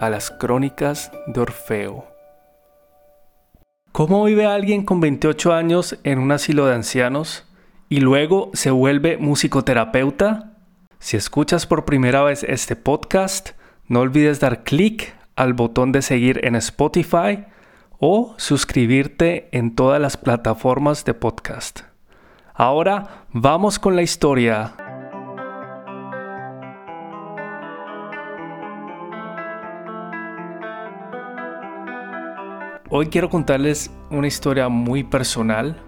a las crónicas de Orfeo. ¿Cómo vive alguien con 28 años en un asilo de ancianos y luego se vuelve musicoterapeuta? Si escuchas por primera vez este podcast, no olvides dar clic al botón de seguir en Spotify o suscribirte en todas las plataformas de podcast. Ahora vamos con la historia. Hoy quiero contarles una historia muy personal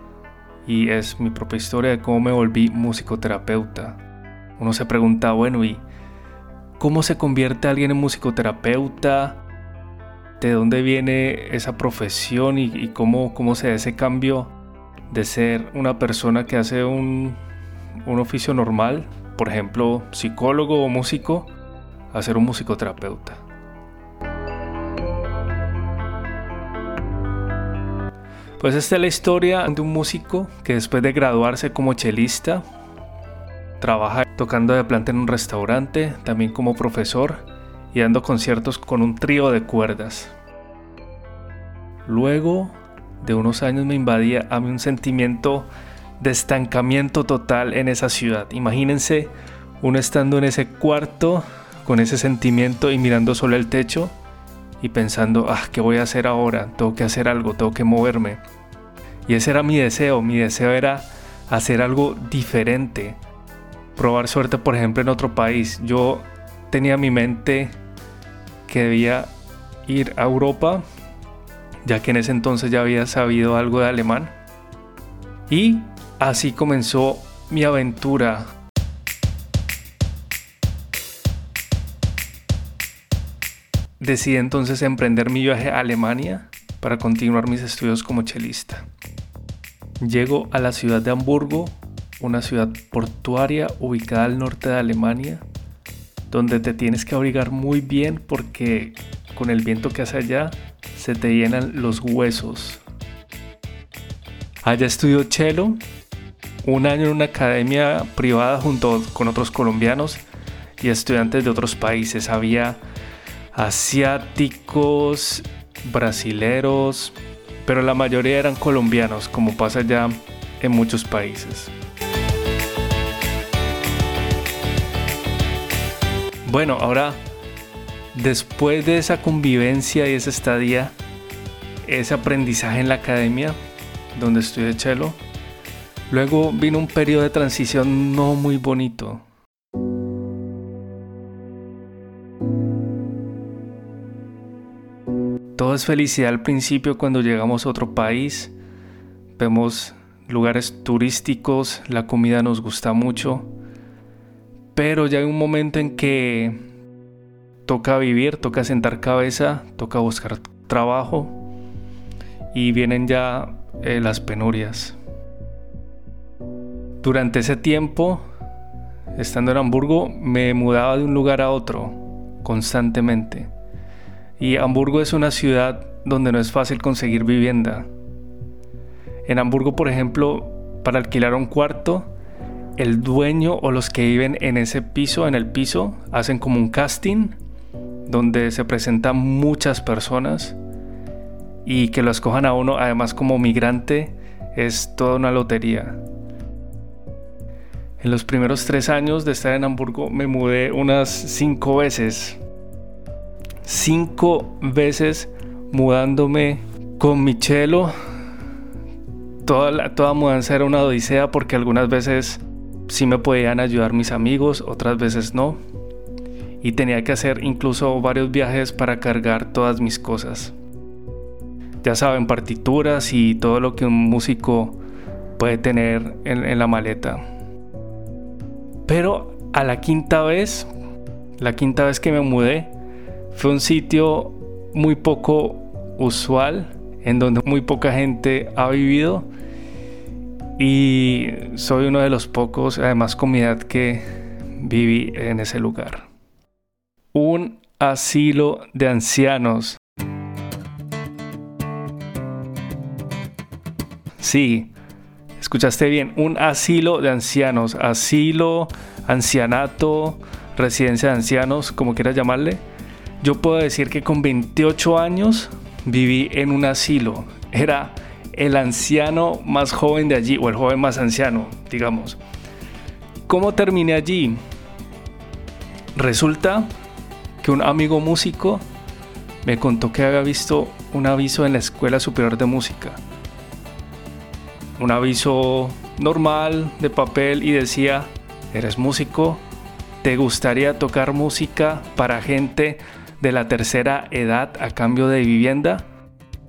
y es mi propia historia de cómo me volví musicoterapeuta. Uno se pregunta, bueno, ¿y cómo se convierte alguien en musicoterapeuta? ¿De dónde viene esa profesión y, cómo, cómo se da ese cambio de ser una persona que hace un, un oficio normal, por ejemplo, psicólogo o músico, a ser un musicoterapeuta? Pues esta es la historia de un músico que después de graduarse como chelista, trabaja tocando de planta en un restaurante, también como profesor y dando conciertos con un trío de cuerdas. Luego de unos años me invadía a mí un sentimiento de estancamiento total en esa ciudad. Imagínense uno estando en ese cuarto con ese sentimiento y mirando solo el techo y pensando, ah, ¿qué voy a hacer ahora? Tengo que hacer algo, tengo que moverme. Y ese era mi deseo, mi deseo era hacer algo diferente, probar suerte, por ejemplo, en otro país. Yo tenía en mi mente que debía ir a Europa, ya que en ese entonces ya había sabido algo de alemán. Y así comenzó mi aventura Decidí entonces emprender mi viaje a Alemania para continuar mis estudios como chelista. Llego a la ciudad de Hamburgo, una ciudad portuaria ubicada al norte de Alemania, donde te tienes que abrigar muy bien porque con el viento que hace allá se te llenan los huesos. Allá estudió cello, un año en una academia privada junto con otros colombianos y estudiantes de otros países. Había asiáticos, brasileros, pero la mayoría eran colombianos, como pasa ya en muchos países. Bueno, ahora, después de esa convivencia y esa estadía, ese aprendizaje en la academia, donde estudié cello, luego vino un periodo de transición no muy bonito Todo es felicidad al principio cuando llegamos a otro país. Vemos lugares turísticos, la comida nos gusta mucho. Pero ya hay un momento en que toca vivir, toca sentar cabeza, toca buscar trabajo y vienen ya eh, las penurias. Durante ese tiempo, estando en Hamburgo, me mudaba de un lugar a otro constantemente. Y Hamburgo es una ciudad donde no es fácil conseguir vivienda. En Hamburgo, por ejemplo, para alquilar un cuarto, el dueño o los que viven en ese piso, en el piso, hacen como un casting donde se presentan muchas personas y que lo escojan a uno, además como migrante, es toda una lotería. En los primeros tres años de estar en Hamburgo me mudé unas cinco veces cinco veces mudándome con mi chelo. Toda, toda mudanza era una odisea porque algunas veces sí me podían ayudar mis amigos, otras veces no. Y tenía que hacer incluso varios viajes para cargar todas mis cosas. Ya saben, partituras y todo lo que un músico puede tener en, en la maleta. Pero a la quinta vez, la quinta vez que me mudé, fue un sitio muy poco usual, en donde muy poca gente ha vivido y soy uno de los pocos, además edad, que viví en ese lugar. Un asilo de ancianos. Sí, escuchaste bien, un asilo de ancianos, asilo, ancianato, residencia de ancianos, como quieras llamarle. Yo puedo decir que con 28 años viví en un asilo. Era el anciano más joven de allí, o el joven más anciano, digamos. ¿Cómo terminé allí? Resulta que un amigo músico me contó que había visto un aviso en la Escuela Superior de Música. Un aviso normal de papel y decía, ¿eres músico? ¿Te gustaría tocar música para gente de la tercera edad a cambio de vivienda?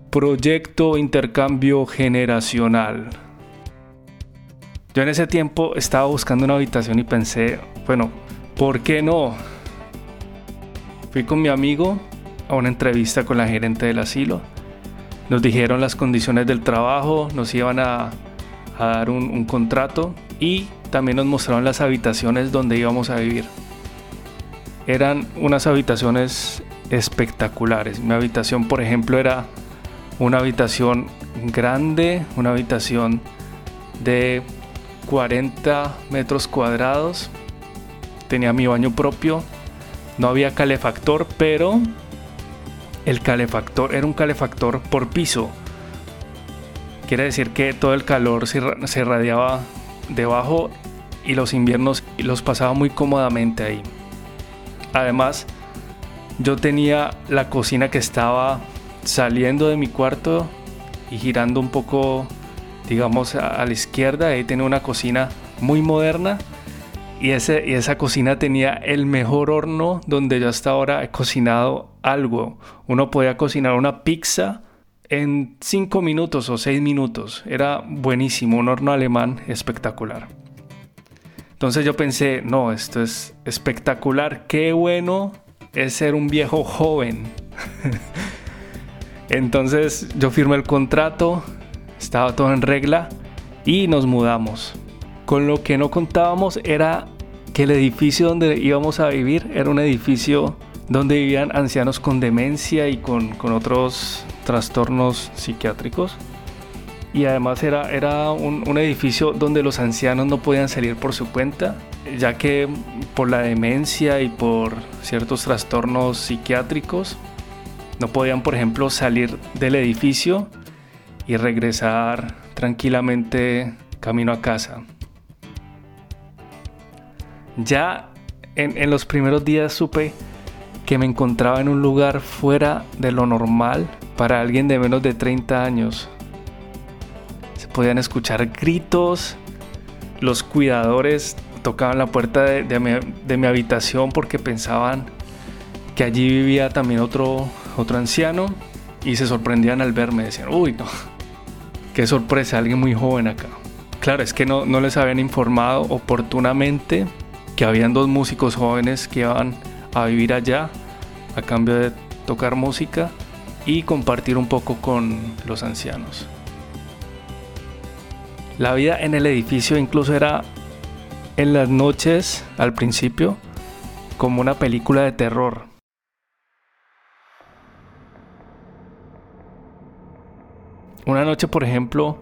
Proyecto Intercambio Generacional. Yo en ese tiempo estaba buscando una habitación y pensé, bueno, ¿por qué no? Fui con mi amigo a una entrevista con la gerente del asilo. Nos dijeron las condiciones del trabajo, nos iban a, dar un, un contrato y también nos mostraron las habitaciones donde íbamos a vivir. Eran unas habitaciones espectaculares. Mi habitación, por ejemplo, era una habitación grande, una habitación de 40 metros cuadrados. Tenía mi baño propio. No había calefactor, pero el calefactor era un calefactor por piso. Quiere decir que todo el calor se, radiaba debajo y los inviernos los pasaba muy cómodamente ahí. Además, yo tenía la cocina que estaba saliendo de mi cuarto y girando un poco, digamos, a, la izquierda, ahí tenía una cocina muy moderna. Y, ese, y esa cocina tenía el mejor horno donde yo hasta ahora he cocinado algo. Uno podía cocinar una pizza en 5 minutos o 6 minutos. Era buenísimo, un horno alemán espectacular. Entonces yo pensé, no, esto es espectacular, qué bueno es ser un viejo joven. Entonces yo firmé el contrato, estaba todo en regla y nos mudamos. Con lo que no contábamos era que el edificio donde íbamos a vivir era un edificio donde vivían ancianos con demencia y con, otros trastornos psiquiátricos. Y además era, era un, un, edificio donde los ancianos no podían salir por su cuenta, ya que por la demencia y por ciertos trastornos psiquiátricos no podían, por ejemplo, salir del edificio y regresar tranquilamente camino a casa. Ya en, los primeros días supe que me encontraba en un lugar fuera de lo normal para alguien de menos de 30 años. Se podían escuchar gritos, los cuidadores tocaban la puerta de, mi, de mi habitación porque pensaban que allí vivía también otro, otro anciano y se sorprendían al verme, decían, uy, no, qué sorpresa, alguien muy joven acá. Claro, es que no, no les habían informado oportunamente que habían dos músicos jóvenes que iban a vivir allá a cambio de tocar música y compartir un poco con los ancianos. La vida en el edificio incluso era en las noches al principio como una película de terror. Una noche, por ejemplo,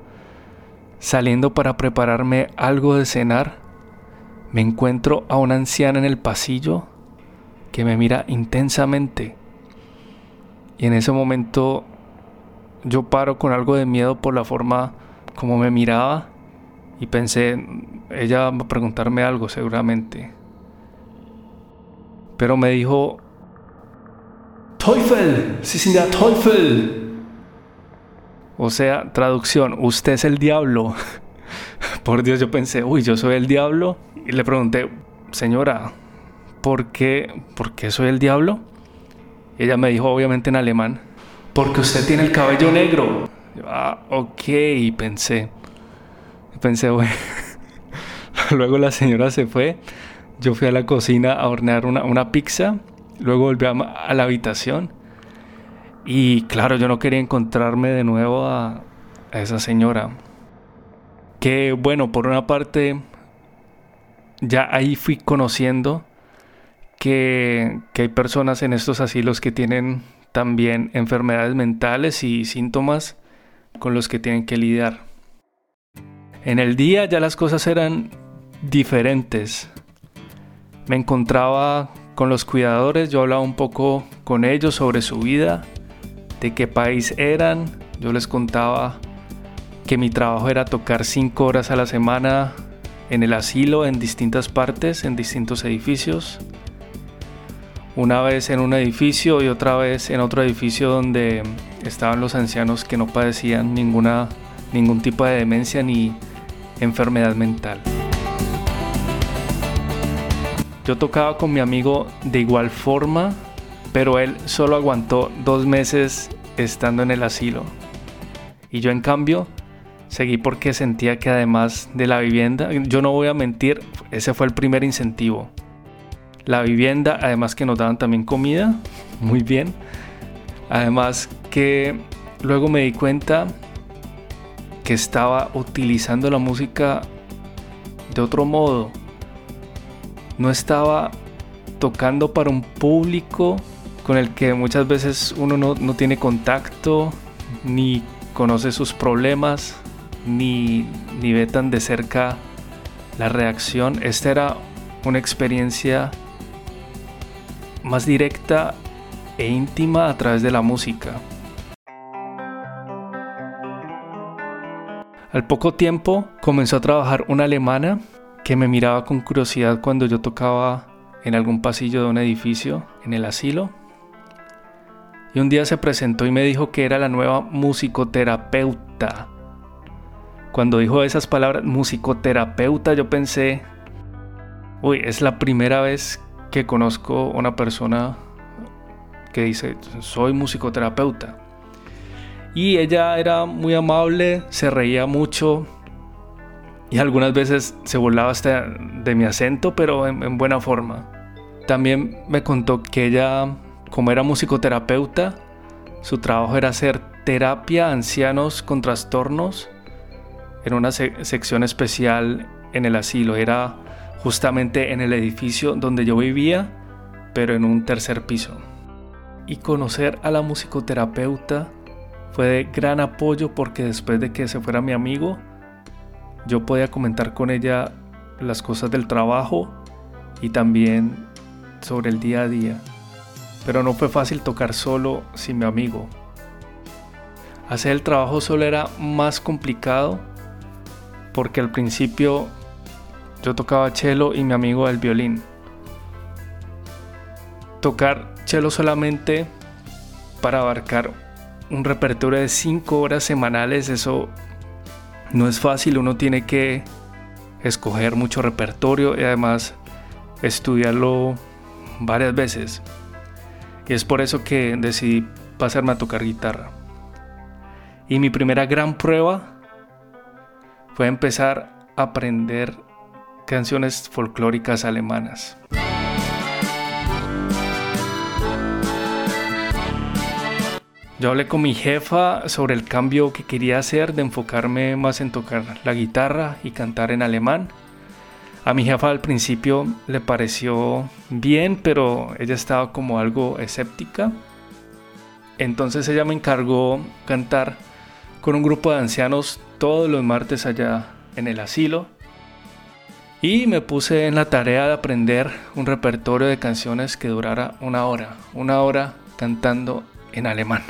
saliendo para prepararme algo de cenar, me encuentro a una anciana en el pasillo que me mira intensamente. Y en ese momento yo paro con algo de miedo por la forma como me miraba y pensé, ella va a preguntarme algo seguramente. Pero me dijo, Teufel, Sie sind der Teufel. O sea, traducción, usted es el diablo. Por Dios, yo pensé, uy, yo soy el diablo. Y le pregunté, señora, ¿por qué, ¿por qué soy el diablo? Y ella me dijo, obviamente en alemán, porque usted tiene el cabello negro. ah, ok, pensé, pensé, bueno. luego la señora se fue. Yo fui a la cocina a hornear una, una pizza. Luego volví a, a la habitación Y claro, yo no quería encontrarme de nuevo a, esa señora. Que bueno, por una parte, ya ahí fui conociendo que, que hay personas en estos asilos que tienen también enfermedades mentales y síntomas con los que tienen que lidiar. En el día ya las cosas eran diferentes. Me encontraba con los cuidadores, yo hablaba un poco con ellos sobre su vida, de qué país eran, yo les contaba que mi trabajo era tocar cinco horas a la semana en el asilo en distintas partes, en distintos edificios. Una vez en un edificio y otra vez en otro edificio donde estaban los ancianos que no padecían ninguna, ningún tipo de demencia ni enfermedad mental. Yo tocaba con mi amigo de igual forma, pero él solo aguantó dos meses estando en el asilo. Y yo en cambio seguí porque sentía que además de la vivienda, yo no voy a mentir, ese fue el primer incentivo. La vivienda, además que nos daban también comida, muy bien. Además que luego me di cuenta que estaba utilizando la música de otro modo. No estaba tocando para un público con el que muchas veces uno no, tiene contacto, ni conoce sus problemas, ni, ni ve tan de cerca la reacción. Esta era una experiencia más directa e íntima a través de la música. Al poco tiempo comenzó a trabajar una alemana que me miraba con curiosidad cuando yo tocaba en algún pasillo de un edificio en el asilo. Y un día se presentó y me dijo que era la nueva musicoterapeuta. Cuando dijo esas palabras, musicoterapeuta, yo pensé, uy, es la primera vez que conozco una persona que dice, soy musicoterapeuta. Y ella era muy amable, se reía mucho y algunas veces se burlaba hasta de mi acento, pero en, buena forma. También me contó que ella, como era musicoterapeuta, su trabajo era hacer terapia a ancianos con trastornos en una sección especial en el asilo. Era justamente en el edificio donde yo vivía, pero en un tercer piso y conocer a la musicoterapeuta fue de gran apoyo porque después de que se fuera mi amigo, yo podía comentar con ella las cosas del trabajo y también sobre el día a día. Pero no fue fácil tocar solo sin mi amigo. Hacer el trabajo solo era más complicado porque al principio yo tocaba cello y mi amigo el violín. Tocar cello solamente para abarcar un repertorio de 5 horas semanales, eso no es fácil, uno tiene que escoger mucho repertorio y además estudiarlo varias veces. Y es por eso que decidí pasarme a tocar guitarra. Y mi primera gran prueba fue empezar a aprender canciones folclóricas alemanas. Yo hablé con mi jefa sobre el cambio que quería hacer de enfocarme más en tocar la guitarra y cantar en alemán. A mi jefa al principio le pareció bien, pero ella estaba como algo escéptica. Entonces ella me encargó cantar con un grupo de ancianos todos los martes allá en el asilo. Y me puse en la tarea de aprender un repertorio de canciones que durara una hora, una hora cantando en alemán.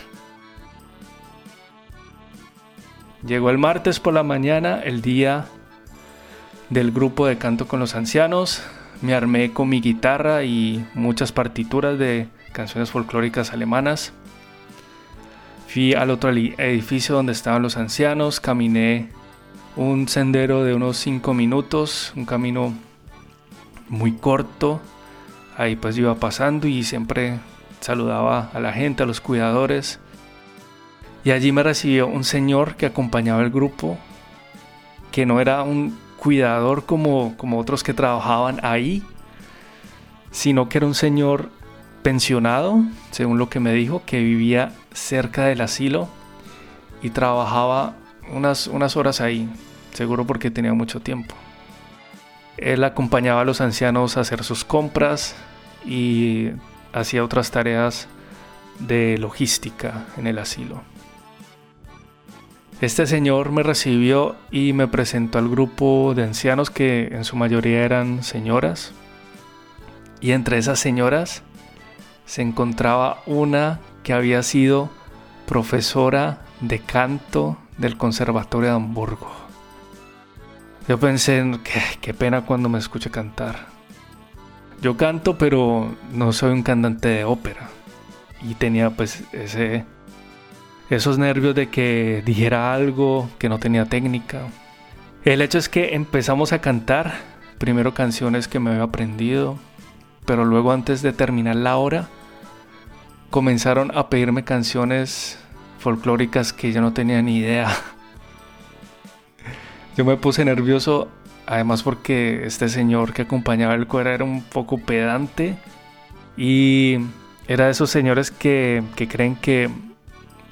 Llegó el martes por la mañana, el día del grupo de canto con los ancianos. Me armé con mi guitarra y muchas partituras de canciones folclóricas alemanas. Fui al otro edificio donde estaban los ancianos, caminé un sendero de unos 5 minutos, un camino muy corto. Ahí pues iba pasando y siempre saludaba a la gente, a los cuidadores. Y allí me recibió un señor que acompañaba el grupo, que no era un cuidador como, como otros que trabajaban ahí, sino que era un señor pensionado, según lo que me dijo, que vivía cerca del asilo y trabajaba unas, unas horas ahí, seguro porque tenía mucho tiempo. Él acompañaba a los ancianos a hacer sus compras y hacía otras tareas de logística en el asilo. Este señor me recibió y me presentó al grupo de ancianos que en su mayoría eran señoras. Y entre esas señoras se encontraba una que había sido profesora de canto del Conservatorio de Hamburgo. Yo pensé, que qué pena cuando me escuche cantar. Yo canto, pero no soy un cantante de ópera. Y tenía pues ese esos nervios de que dijera algo, que no tenía técnica. El hecho es que empezamos a cantar, primero canciones que me había aprendido, pero luego antes de terminar la hora, comenzaron a pedirme canciones folclóricas que yo no tenía ni idea. Yo me puse nervioso, además porque este señor que acompañaba el coro era un poco pedante y era de esos señores que creen que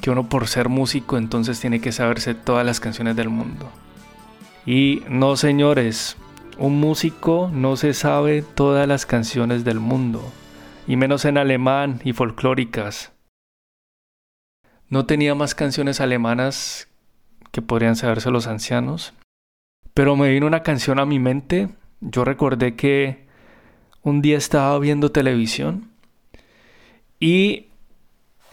que uno por ser músico entonces tiene que saberse todas las canciones del mundo. Y no señores, un músico no se sabe todas las canciones del mundo, y menos en alemán y folclóricas. No tenía más canciones alemanas que podrían saberse los ancianos, pero me vino una canción a mi mente. Yo recordé que un día estaba viendo televisión y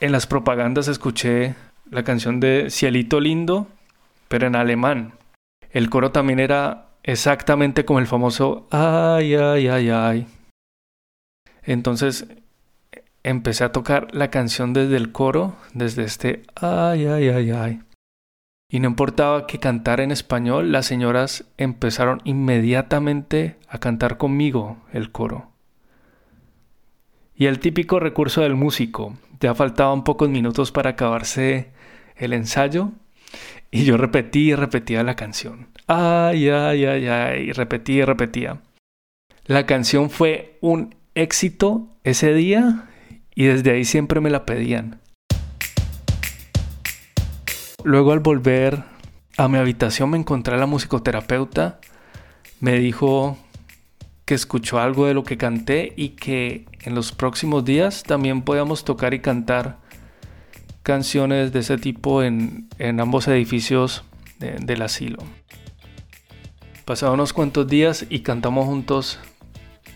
en las propagandas escuché la canción de Cielito Lindo, pero en alemán. El coro también era exactamente como el famoso ay, ay, ay, ay. Entonces empecé a tocar la canción desde el coro, desde este ay, ay, ay, ay. Y no importaba que cantara en español, las señoras empezaron inmediatamente a cantar conmigo el coro. Y el típico recurso del músico, ya faltaban pocos minutos para acabarse el ensayo y yo repetí y repetía la canción. Ay, ay, ay, ay, y repetía y repetía. La canción fue un éxito ese día y desde ahí siempre me la pedían. Luego al volver a mi habitación me encontré a la musicoterapeuta. Me dijo que escuchó algo de lo que canté y que en los próximos días también podamos tocar y cantar canciones de ese tipo en, ambos edificios del asilo. Pasaron unos cuantos días y cantamos juntos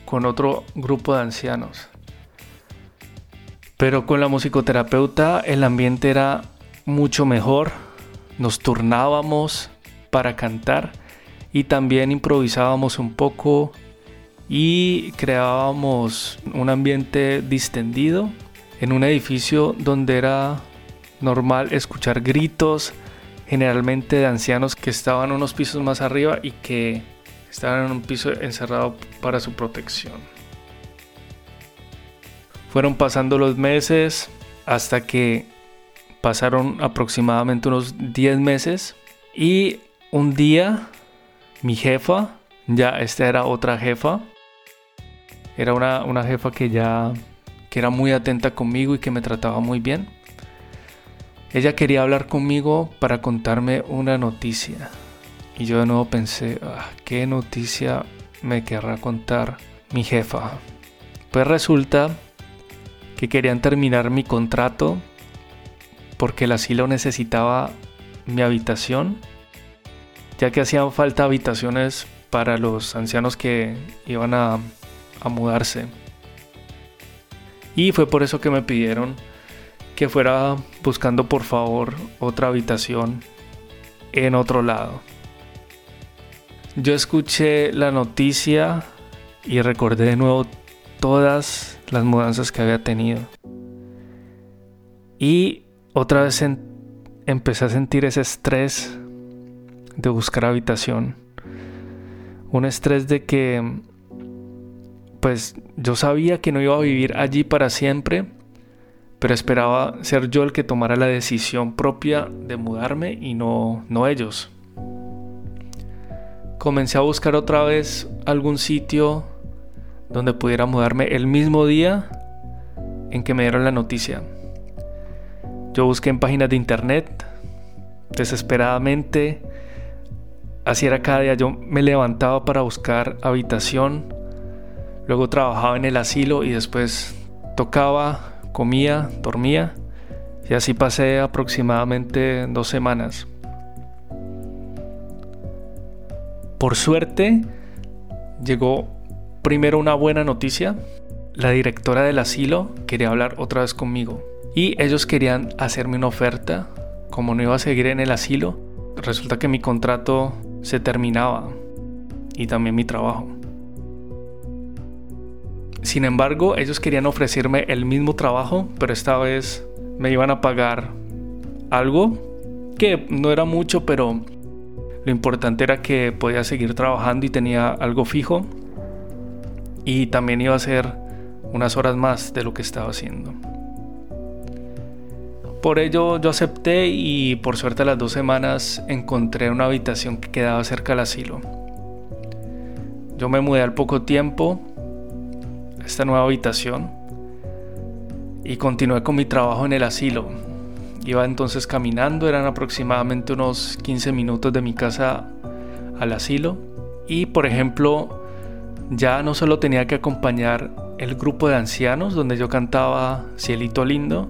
con otro grupo de ancianos. Pero con la musicoterapeuta el ambiente era mucho mejor. Nos turnábamos para cantar y también improvisábamos un poco y creábamos un ambiente distendido en un edificio donde era normal escuchar gritos, generalmente de ancianos que estaban unos pisos más arriba y que estaban en un piso encerrado para su protección. Fueron pasando los meses hasta que pasaron aproximadamente unos 10 meses y un día mi jefa, ya esta era otra jefa, era una, jefa que ya que era muy atenta conmigo y que me trataba muy bien. Ella quería hablar conmigo para contarme una noticia. Y yo de nuevo pensé, ah, ¿qué noticia me querrá contar mi jefa? Pues resulta que querían terminar mi contrato porque el asilo necesitaba mi habitación, ya que hacían falta habitaciones para los ancianos que iban a a mudarse. Y fue por eso que me pidieron que fuera buscando por favor otra habitación en otro lado. Yo escuché la noticia y recordé de nuevo todas las mudanzas que había tenido. Y otra vez empecé a sentir ese estrés de buscar habitación. Un estrés de que pues yo sabía que no iba a vivir allí para siempre, pero esperaba ser yo el que tomara la decisión propia de mudarme y no, no ellos. Comencé a buscar otra vez algún sitio donde pudiera mudarme el mismo día en que me dieron la noticia. Yo busqué en páginas de internet, desesperadamente, así era cada día, yo me levantaba para buscar habitación, luego trabajaba en el asilo y después tocaba, comía, dormía y así pasé aproximadamente dos semanas. Por suerte, llegó primero una buena noticia. La directora del asilo quería hablar otra vez conmigo. Y ellos querían hacerme una oferta. Como no iba a seguir en el asilo, resulta que mi contrato se terminaba. Y también mi trabajo. Sin embargo, ellos querían ofrecerme el mismo trabajo, pero esta vez me iban a pagar algo que no era mucho, pero lo importante era que podía seguir trabajando y tenía algo fijo. Y también iba a ser unas horas más de lo que estaba haciendo. Por ello yo acepté y por suerte a las dos semanas encontré una habitación que quedaba cerca del asilo. Yo me mudé al poco tiempo esta nueva habitación y continué con mi trabajo en el asilo. Iba entonces caminando, eran aproximadamente unos 15 minutos de mi casa al asilo. Y por ejemplo, ya no solo tenía que acompañar el grupo de ancianos donde yo cantaba Cielito Lindo,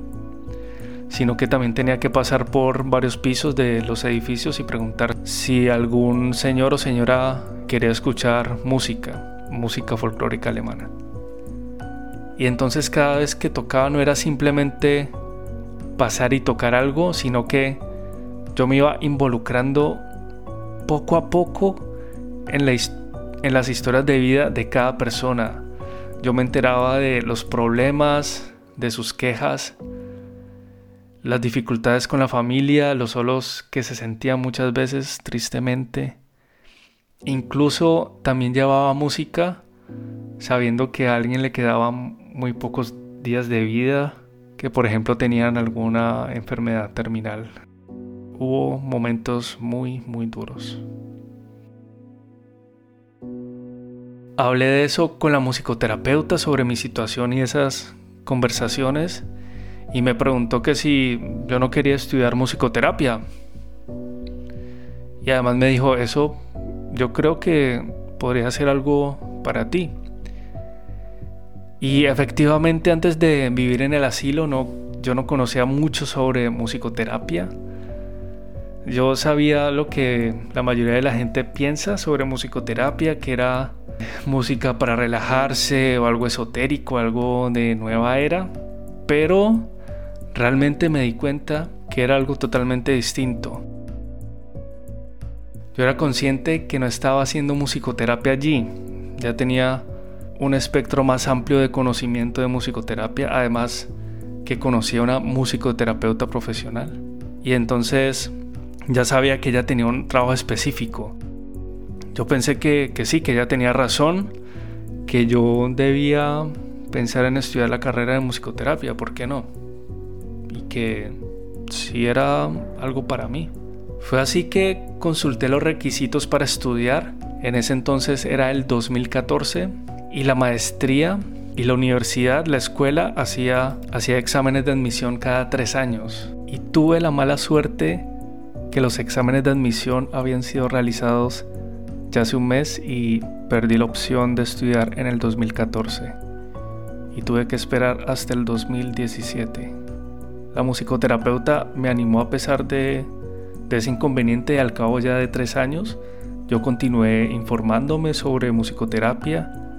sino que también tenía que pasar por varios pisos de los edificios y preguntar si algún señor o señora quería escuchar música, música folclórica alemana. Y entonces cada vez que tocaba no era simplemente pasar y tocar algo, sino que yo me iba involucrando poco a poco en, las historias de vida de cada persona. Yo me enteraba de los problemas, de sus quejas, las dificultades con la familia, los solos que se sentían muchas veces tristemente. Incluso también llevaba música sabiendo que a alguien le quedaban muy pocos días de vida, que por ejemplo tenían alguna enfermedad terminal. Hubo momentos muy, muy duros. Hablé de eso con la musicoterapeuta sobre mi situación y esas conversaciones y me preguntó que si yo no quería estudiar musicoterapia. Y además me dijo, eso yo creo que podría ser algo para ti. Y efectivamente antes de vivir en el asilo yo no conocía mucho sobre musicoterapia. Yo sabía lo que la mayoría de la gente piensa sobre musicoterapia, que era música para relajarse o algo esotérico, algo de nueva era, pero realmente me di cuenta que era algo totalmente distinto. Yo era consciente que no estaba haciendo musicoterapia allí, ya tenía un espectro más amplio de conocimiento de musicoterapia, además que conocía una musicoterapeuta profesional. Y entonces ya sabía que ella tenía un trabajo específico. Yo pensé que, que sí, que ella tenía razón, que yo debía pensar en estudiar la carrera de musicoterapia, ¿por qué no? Y que sí era algo para mí. Fue así que consulté los requisitos para estudiar. En ese entonces era el 2014 y la maestría y la universidad, la escuela, hacía, hacía exámenes de admisión cada tres años. Y tuve la mala suerte que los exámenes de admisión habían sido realizados ya hace un mes y perdí la opción de estudiar en el 2014. Y tuve que esperar hasta el 2017. La musicoterapeuta me animó a pesar de, de ese inconveniente y al cabo ya de tres años yo continué informándome sobre musicoterapia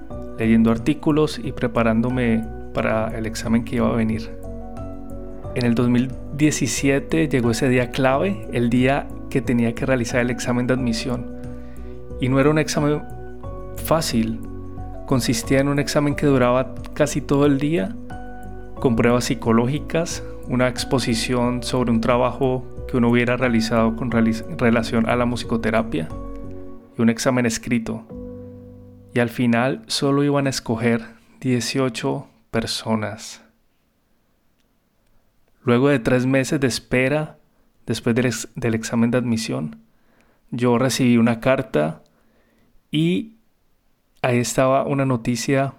leyendo artículos y preparándome para el examen que iba a venir. En el 2017 llegó ese día clave, el día que tenía que realizar el examen de admisión. Y no era un examen fácil, consistía en un examen que duraba casi todo el día, con pruebas psicológicas, una exposición sobre un trabajo que uno hubiera realizado con relación a la musicoterapia y un examen escrito y al final solo iban a escoger 18 personas. Luego de tres meses de espera, después del, examen de admisión, yo recibí una carta y ahí estaba una noticia,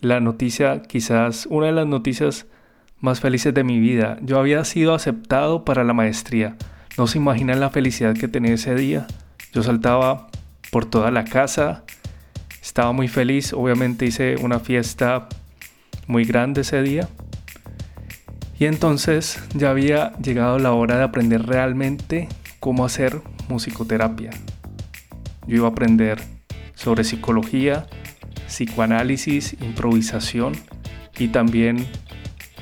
la noticia quizás una de las noticias más felices de mi vida. Yo había sido aceptado para la maestría. No se imaginan la felicidad que tenía ese día. Yo saltaba por toda la casa. Estaba muy feliz. Obviamente hice una fiesta muy grande ese día. Y entonces ya había llegado la hora de aprender realmente cómo hacer musicoterapia. Yo iba a aprender sobre psicología, psicoanálisis, improvisación y también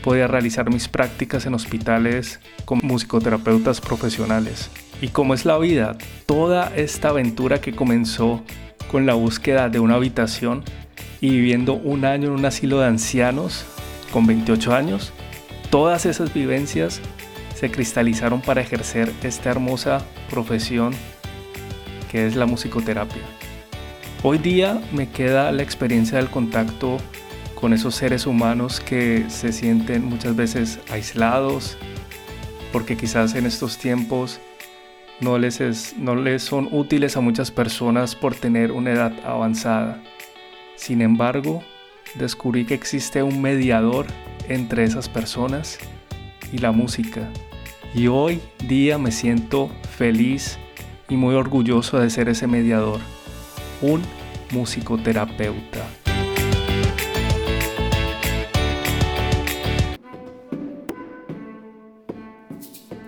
podía realizar mis prácticas en hospitales con musicoterapeutas profesionales. Y como es la vida, toda esta aventura que comenzó con la búsqueda de una habitación y viviendo un año en un asilo de ancianos con 28 años, todas esas vivencias se cristalizaron para ejercer esta hermosa profesión que es la musicoterapia. Hoy día me queda la experiencia del contacto con esos seres humanos que se sienten muchas veces aislados, porque quizás en estos tiempos no les, no les son útiles a muchas personas por tener una edad avanzada. Sin embargo, descubrí que existe un mediador entre esas personas y la música. Y hoy día me siento feliz y muy orgulloso de ser ese mediador, un musicoterapeuta.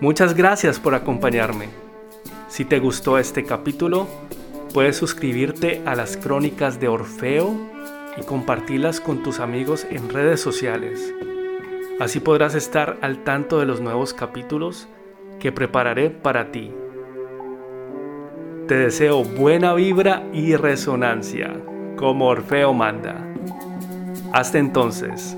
Muchas gracias por acompañarme. Si te gustó este capítulo, puedes suscribirte a las crónicas de Orfeo y compartirlas con tus amigos en redes sociales. Así podrás estar al tanto de los nuevos capítulos que prepararé para ti. Te deseo buena vibra y resonancia, como Orfeo manda. Hasta entonces.